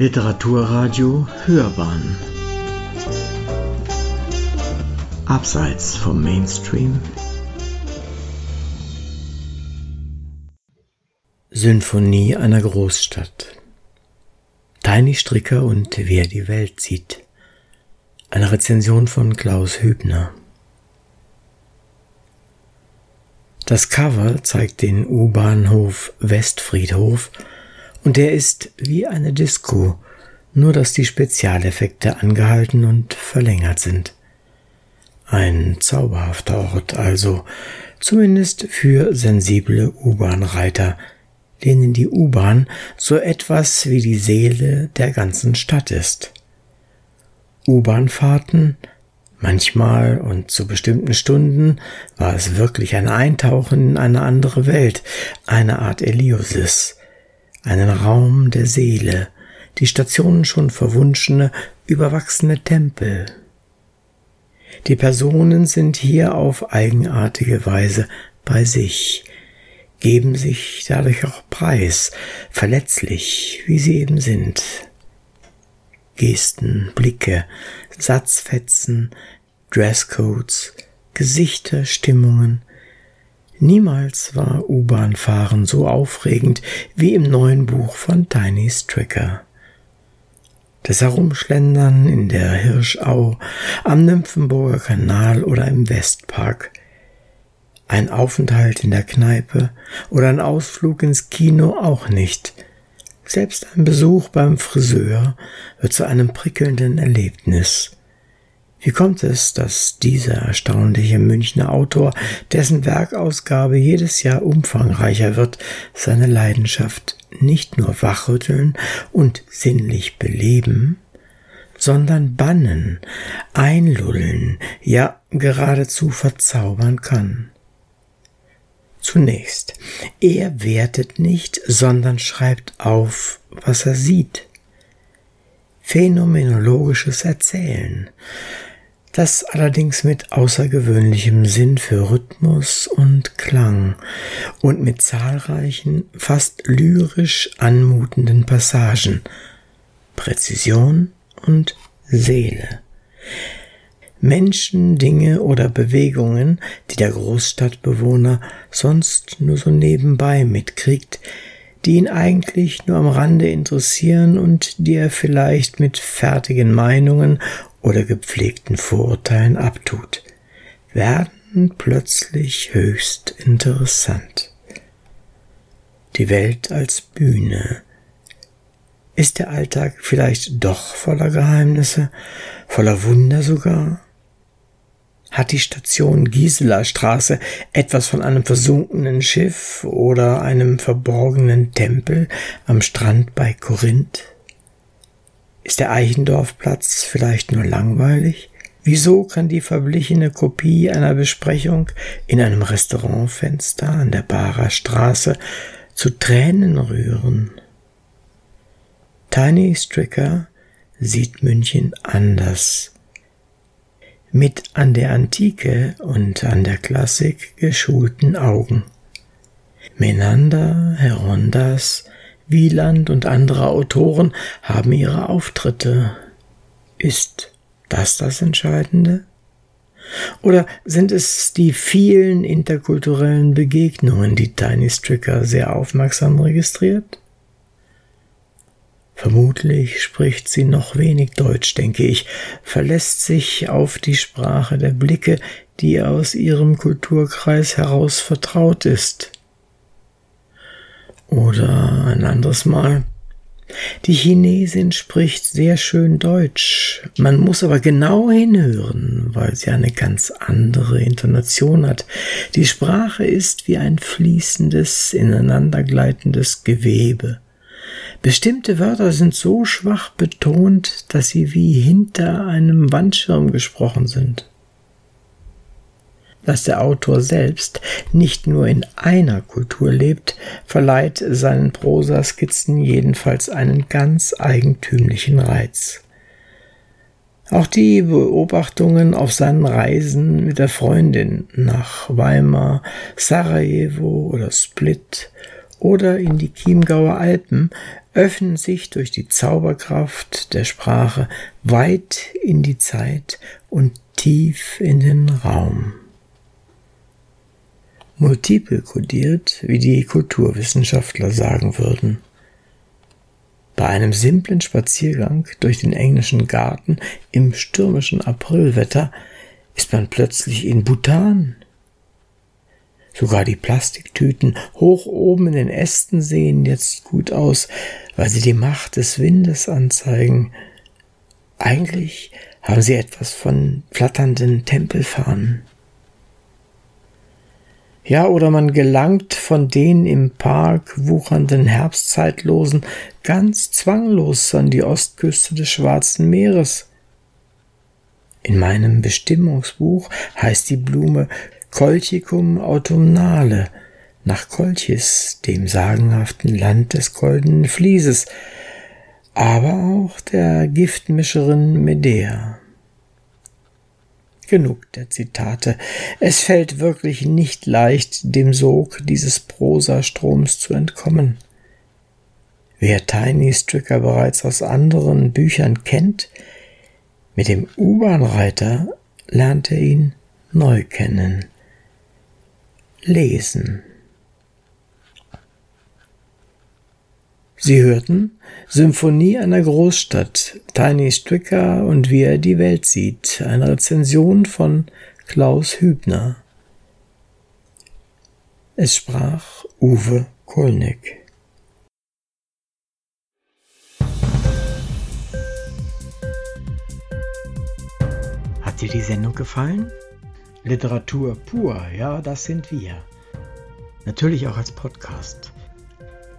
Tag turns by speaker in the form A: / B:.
A: Literaturradio Hörbahn. Abseits vom Mainstream. Symphonie einer Großstadt. Tiny Stricker und Wer die Welt sieht. Eine Rezension von Klaus Hübner. Das Cover zeigt den U-Bahnhof Westfriedhof und der ist wie eine Disco, nur dass die Spezialeffekte angehalten und verlängert sind. Ein zauberhafter Ort also, zumindest für sensible U-Bahn-Reiter, denen die U-Bahn so etwas wie die Seele der ganzen Stadt ist. U-Bahn-Fahrten Manchmal und zu bestimmten Stunden war es wirklich ein Eintauchen in eine andere Welt, eine Art Eliosis, einen Raum der Seele, die Stationen schon verwunschene, überwachsene Tempel. Die Personen sind hier auf eigenartige Weise bei sich, geben sich dadurch auch preis, verletzlich, wie sie eben sind. Gesten, Blicke, Satzfetzen, Dresscodes, Gesichter, Stimmungen. Niemals war U-Bahn-Fahren so aufregend wie im neuen Buch von Tiny Stricker. Das Herumschlendern in der Hirschau, am Nymphenburger Kanal oder im Westpark, ein Aufenthalt in der Kneipe oder ein Ausflug ins Kino auch nicht – selbst ein Besuch beim Friseur wird zu einem prickelnden Erlebnis. Wie kommt es, dass dieser erstaunliche Münchner Autor, dessen Werkausgabe jedes Jahr umfangreicher wird, seine Leidenschaft nicht nur wachrütteln und sinnlich beleben, sondern bannen, einlullen, ja geradezu verzaubern kann? Zunächst, er wertet nicht, sondern schreibt auf, was er sieht. Phänomenologisches Erzählen, das allerdings mit außergewöhnlichem Sinn für Rhythmus und Klang und mit zahlreichen, fast lyrisch anmutenden Passagen, Präzision und Seele. Menschen, Dinge oder Bewegungen, die der Großstadtbewohner sonst nur so nebenbei mitkriegt, die ihn eigentlich nur am Rande interessieren und die er vielleicht mit fertigen Meinungen oder gepflegten Vorurteilen abtut, werden plötzlich höchst interessant. Die Welt als Bühne. Ist der Alltag vielleicht doch voller Geheimnisse, voller Wunder sogar? Hat die Station Gisela Straße etwas von einem versunkenen Schiff oder einem verborgenen Tempel am Strand bei Korinth? Ist der Eichendorfplatz vielleicht nur langweilig? Wieso kann die verblichene Kopie einer Besprechung in einem Restaurantfenster an der Barer Straße zu Tränen rühren? Tiny Stricker sieht München anders mit an der Antike und an der Klassik geschulten Augen. Menander, Herondas, Wieland und andere Autoren haben ihre Auftritte. Ist das das Entscheidende? Oder sind es die vielen interkulturellen Begegnungen, die Tiny Stricker sehr aufmerksam registriert? Vermutlich spricht sie noch wenig Deutsch, denke ich, verlässt sich auf die Sprache der Blicke, die aus ihrem Kulturkreis heraus vertraut ist. Oder ein anderes Mal. Die Chinesin spricht sehr schön Deutsch. Man muss aber genau hinhören, weil sie eine ganz andere Intonation hat. Die Sprache ist wie ein fließendes, ineinandergleitendes Gewebe. Bestimmte Wörter sind so schwach betont, dass sie wie hinter einem Wandschirm gesprochen sind. Dass der Autor selbst nicht nur in einer Kultur lebt, verleiht seinen Prosaskizzen jedenfalls einen ganz eigentümlichen Reiz. Auch die Beobachtungen auf seinen Reisen mit der Freundin nach Weimar, Sarajevo oder Split oder in die Chiemgauer Alpen öffnen sich durch die Zauberkraft der Sprache weit in die Zeit und tief in den Raum. Multiple kodiert, wie die Kulturwissenschaftler sagen würden. Bei einem simplen Spaziergang durch den englischen Garten im stürmischen Aprilwetter ist man plötzlich in Bhutan. Sogar die Plastiktüten hoch oben in den Ästen sehen jetzt gut aus, weil sie die Macht des Windes anzeigen. Eigentlich haben sie etwas von flatternden Tempelfahnen. Ja, oder man gelangt von den im Park wuchernden Herbstzeitlosen ganz zwanglos an die Ostküste des Schwarzen Meeres. In meinem Bestimmungsbuch heißt die Blume Colchicum autumnale, nach Kolchis, dem sagenhaften Land des goldenen Flieses, aber auch der Giftmischerin Medea. Genug der Zitate. Es fällt wirklich nicht leicht, dem Sog dieses Prosastroms zu entkommen. Wer Tiny Stricker bereits aus anderen Büchern kennt, mit dem U-Bahn-Reiter lernt er ihn neu kennen. Lesen. Sie hörten Symphonie einer Großstadt, Tiny Stricker und wie er die Welt sieht, eine Rezension von Klaus Hübner. Es sprach Uwe Kolnick. Hat dir die Sendung gefallen? Literatur pur, ja, das sind wir. Natürlich auch als Podcast.